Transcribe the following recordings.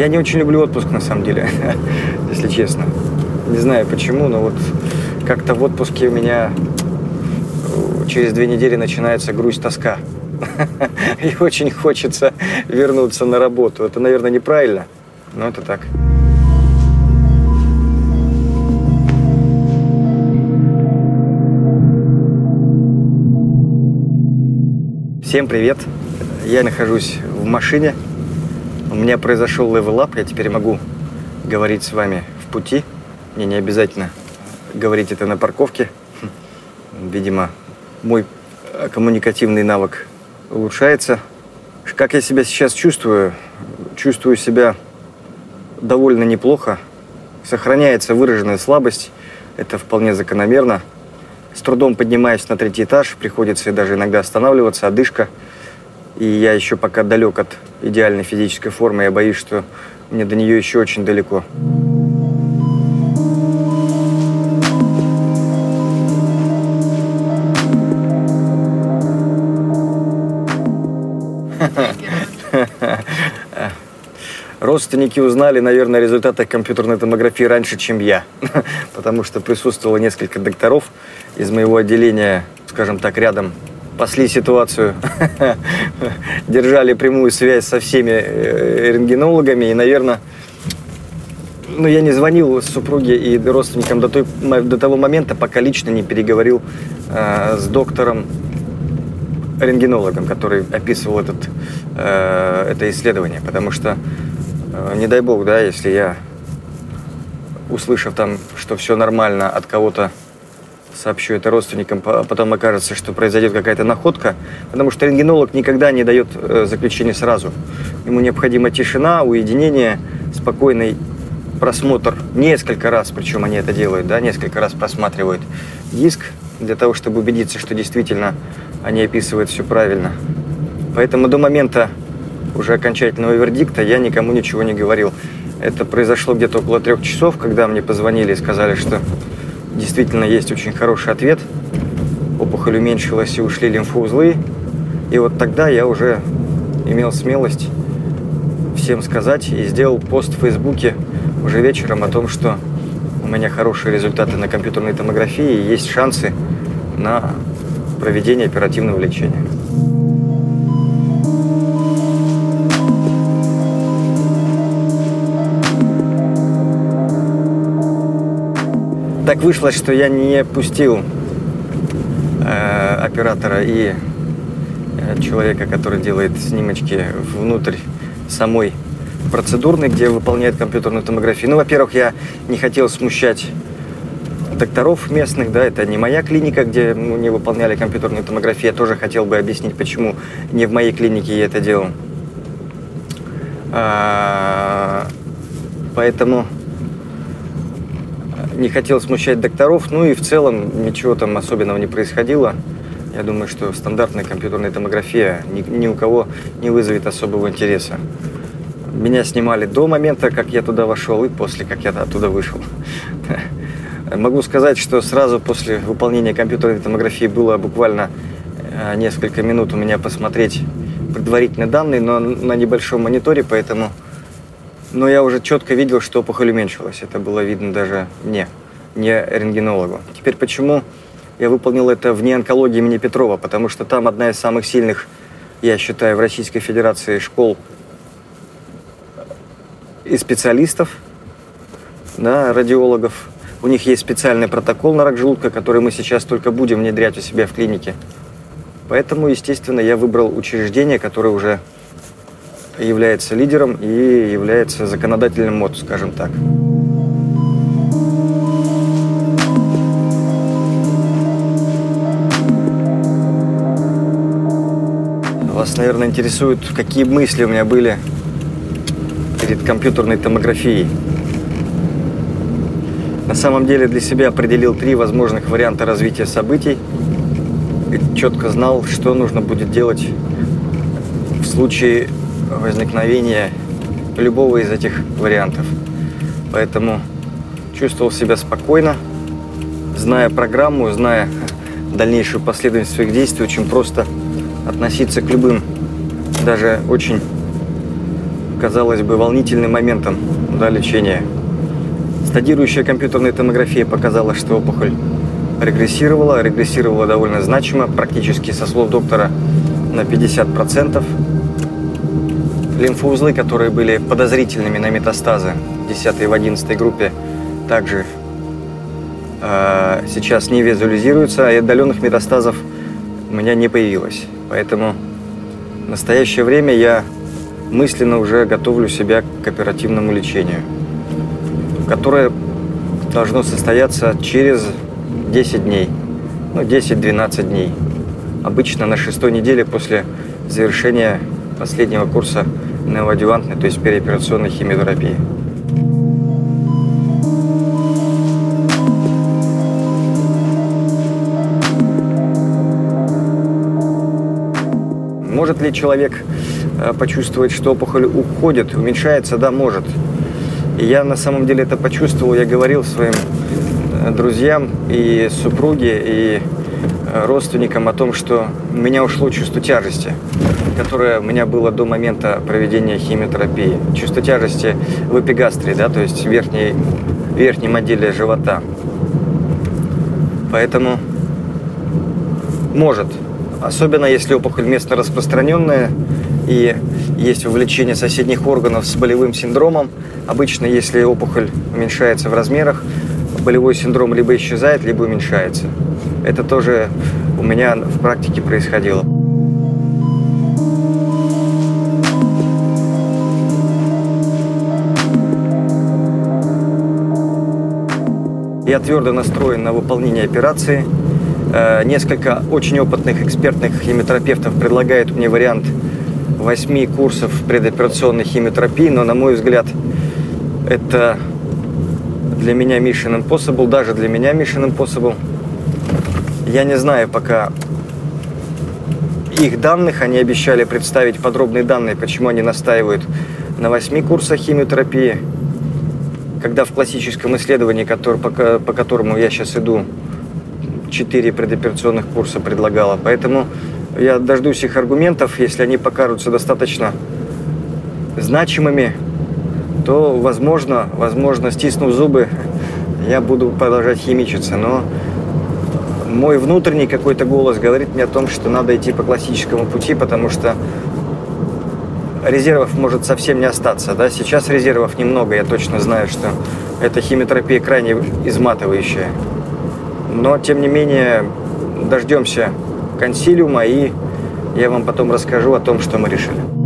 Я не очень люблю отпуск, на самом деле, если честно. Не знаю почему, но вот как-то в отпуске у меня э, через две недели начинается грусть, тоска. И очень хочется вернуться на работу. Это, наверное, неправильно, но это так. Всем привет! Я нахожусь в машине. У меня произошел level up. Я теперь могу говорить с вами в пути. Мне не обязательно говорить это на парковке. Видимо, мой коммуникативный навык улучшается. Как я себя сейчас чувствую? Чувствую себя довольно неплохо. Сохраняется выраженная слабость. Это вполне закономерно. С трудом поднимаюсь на третий этаж, приходится даже иногда останавливаться, одышка. И я еще пока далек от идеальной физической формы, я боюсь, что мне до нее еще очень далеко. Родственники узнали, наверное, результаты компьютерной томографии раньше, чем я, потому что присутствовало несколько докторов из моего отделения, скажем так, рядом, пасли ситуацию, держали прямую связь со всеми э, рентгенологами, и, наверное, ну, я не звонил супруге и родственникам до, той, до того момента, пока лично не переговорил э, с доктором рентгенологом, который описывал этот, э, это исследование, потому что Э, не дай бог, да, если я, услышав там, что все нормально, от кого-то сообщу это родственникам, потом окажется, что произойдет какая-то находка, потому что рентгенолог никогда не дает э, заключение сразу. Ему необходима тишина, уединение, спокойный просмотр несколько раз, причем они это делают, да, несколько раз просматривают диск для того, чтобы убедиться, что действительно они описывают все правильно. Поэтому до момента уже окончательного вердикта я никому ничего не говорил. Это произошло где-то около трех часов, когда мне позвонили и сказали, что действительно есть очень хороший ответ. Опухоль уменьшилась и ушли лимфоузлы. И вот тогда я уже имел смелость всем сказать и сделал пост в Фейсбуке уже вечером о том, что у меня хорошие результаты на компьютерной томографии и есть шансы на проведение оперативного лечения. Так вышло, что я не пустил э, оператора и э, человека, который делает снимочки внутрь самой процедурной, где выполняет компьютерную томографию. Ну, во-первых, я не хотел смущать докторов местных, да, это не моя клиника, где ну, не выполняли компьютерную томографию. Я тоже хотел бы объяснить, почему не в моей клинике я это делал. А, поэтому не хотел смущать докторов, ну и в целом ничего там особенного не происходило. Я думаю, что стандартная компьютерная томография ни, ни у кого не вызовет особого интереса. Меня снимали до момента, как я туда вошел, и после, как я оттуда вышел. Могу сказать, что сразу после выполнения компьютерной томографии было буквально э, несколько минут у меня посмотреть предварительные данные, но на небольшом мониторе, поэтому но я уже четко видел, что опухоль уменьшилась. Это было видно даже мне, не рентгенологу. Теперь почему я выполнил это вне онкологии имени Петрова? Потому что там одна из самых сильных, я считаю, в Российской Федерации школ и специалистов, да, радиологов. У них есть специальный протокол на рак желудка, который мы сейчас только будем внедрять у себя в клинике. Поэтому, естественно, я выбрал учреждение, которое уже является лидером и является законодательным мод, скажем так. Вас, наверное, интересует, какие мысли у меня были перед компьютерной томографией. На самом деле для себя определил три возможных варианта развития событий и четко знал, что нужно будет делать в случае возникновения любого из этих вариантов. Поэтому чувствовал себя спокойно, зная программу, зная дальнейшую последовательность своих действий, очень просто относиться к любым, даже очень казалось бы, волнительным моментом да, лечения. Стадирующая компьютерная томография показала, что опухоль регрессировала, регрессировала довольно значимо, практически со слов доктора на 50%. Лимфоузлы, которые были подозрительными на метастазы в 10 и в 11 группе, также э, сейчас не визуализируются, и отдаленных метастазов у меня не появилось. Поэтому в настоящее время я мысленно уже готовлю себя к оперативному лечению, которое должно состояться через 10 дней, ну 10-12 дней. Обычно на шестой неделе после завершения последнего курса неоадювантной, то есть переоперационной химиотерапии. Может ли человек э, почувствовать, что опухоль уходит, уменьшается? Да, может. И я на самом деле это почувствовал, я говорил своим э, друзьям и супруге, и родственникам о том, что у меня ушло чувство тяжести, которое у меня было до момента проведения химиотерапии. Чувство тяжести в эпигастрии, да, то есть в верхней, верхнем отделе живота. Поэтому может Особенно если опухоль местно распространенная и есть вовлечение соседних органов с болевым синдромом. Обычно, если опухоль уменьшается в размерах, болевой синдром либо исчезает, либо уменьшается. Это тоже у меня в практике происходило. Я твердо настроен на выполнение операции – Э, несколько очень опытных экспертных химиотерапевтов предлагают мне вариант восьми курсов предоперационной химиотерапии, но, на мой взгляд, это для меня Mission Impossible, даже для меня Mission Impossible. Я не знаю пока их данных, они обещали представить подробные данные, почему они настаивают на восьми курсах химиотерапии, когда в классическом исследовании, который, по, по которому я сейчас иду, четыре предоперационных курса предлагала. Поэтому я дождусь их аргументов. Если они покажутся достаточно значимыми, то, возможно, возможно, стиснув зубы, я буду продолжать химичиться. Но мой внутренний какой-то голос говорит мне о том, что надо идти по классическому пути, потому что резервов может совсем не остаться. Да? Сейчас резервов немного, я точно знаю, что эта химиотерапия крайне изматывающая. Но, тем не менее, дождемся консилиума, и я вам потом расскажу о том, что мы решили.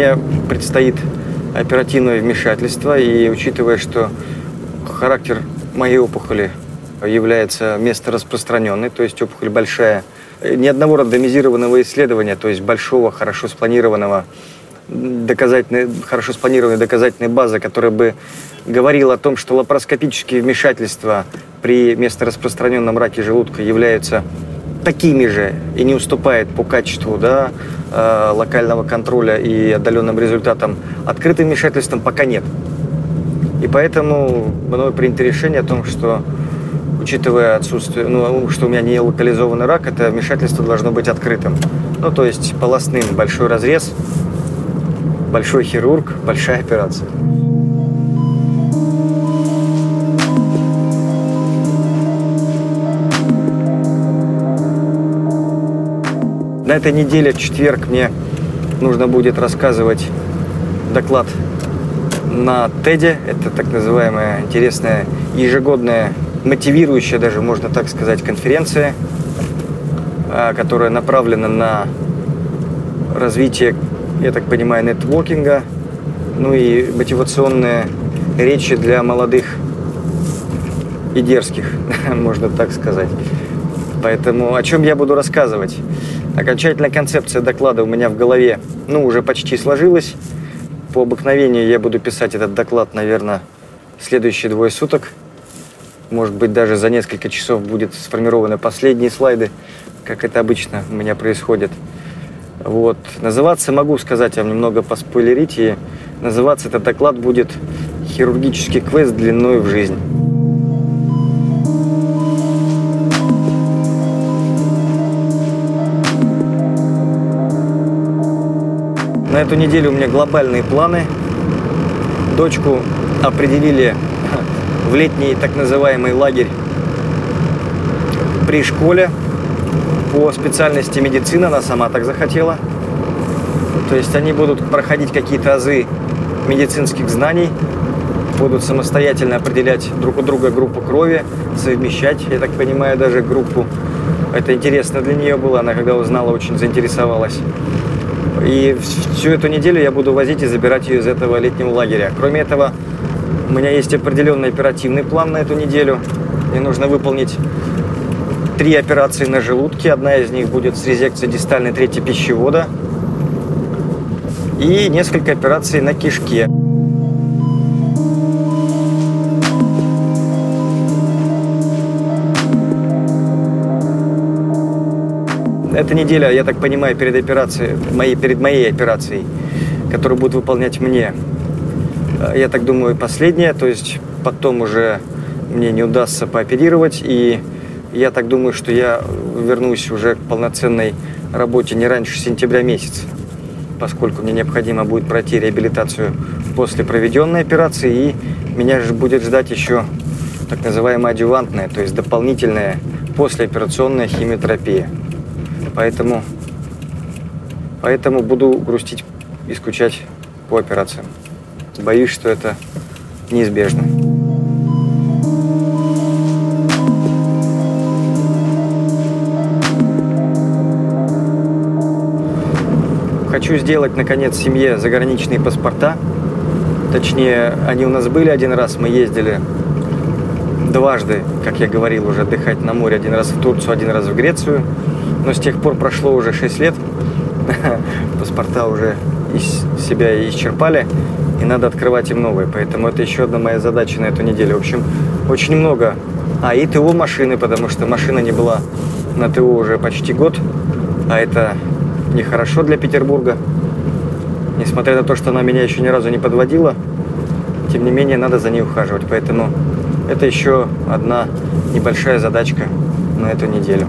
Мне предстоит оперативное вмешательство, и учитывая, что характер моей опухоли является местораспространенной, то есть опухоль большая – ни одного рандомизированного исследования, то есть большого, хорошо спланированного доказательной, хорошо спланированной доказательной базы, которая бы говорила о том, что лапароскопические вмешательства при местораспространенном раке желудка являются такими же и не уступает по качеству да, э, локального контроля и отдаленным результатам открытым вмешательством пока нет. И поэтому мною принято решение о том, что учитывая отсутствие, ну, что у меня не локализованный рак, это вмешательство должно быть открытым. Ну, то есть полостным большой разрез, большой хирург, большая операция. На этой неделе, в четверг, мне нужно будет рассказывать доклад на TED. Это так называемая интересная ежегодная мотивирующая даже, можно так сказать, конференция, а, которая направлена на развитие, я так понимаю, нетворкинга, ну и мотивационные речи для молодых и дерзких, можно так сказать. Поэтому о чем я буду рассказывать? Окончательная концепция доклада у меня в голове, ну, уже почти сложилась. По обыкновению я буду писать этот доклад, наверное, следующие двое суток – может быть, даже за несколько часов будет сформированы последние слайды, как это обычно у меня происходит. Вот. Называться, могу сказать вам немного поспойлерить, и называться этот доклад будет «Хирургический квест длиной в жизнь». На эту неделю у меня глобальные планы. Дочку определили в летний так называемый лагерь при школе по специальности медицина, она сама так захотела. То есть они будут проходить какие-то азы медицинских знаний, будут самостоятельно определять друг у друга группу крови, совмещать, я так понимаю, даже группу. Это интересно для нее было, она когда узнала, очень заинтересовалась. И всю эту неделю я буду возить и забирать ее из этого летнего лагеря. Кроме этого, у меня есть определенный оперативный план на эту неделю. Мне нужно выполнить три операции на желудке. Одна из них будет с резекцией дистальной трети пищевода. И несколько операций на кишке. Эта неделя, я так понимаю, перед операцией, моей, перед моей операцией, которую будут выполнять мне, я так думаю, последняя. То есть потом уже мне не удастся пооперировать. И я так думаю, что я вернусь уже к полноценной работе не раньше сентября месяца, поскольку мне необходимо будет пройти реабилитацию после проведенной операции, и меня же будет ждать еще так называемая адювантная, то есть дополнительная послеоперационная химиотерапия. Поэтому, поэтому буду грустить и скучать по операциям. Боюсь, что это неизбежно. Хочу сделать, наконец, семье заграничные паспорта. Точнее, они у нас были один раз, мы ездили дважды, как я говорил, уже отдыхать на море. Один раз в Турцию, один раз в Грецию. Но с тех пор прошло уже 6 лет. Паспорта уже из себя исчерпали. И надо открывать им новые. Поэтому это еще одна моя задача на эту неделю. В общем, очень много. А, и ТО машины, потому что машина не была на ТО уже почти год. А это нехорошо для Петербурга. Несмотря на то, что она меня еще ни разу не подводила, тем не менее надо за ней ухаживать. Поэтому это еще одна небольшая задачка на эту неделю.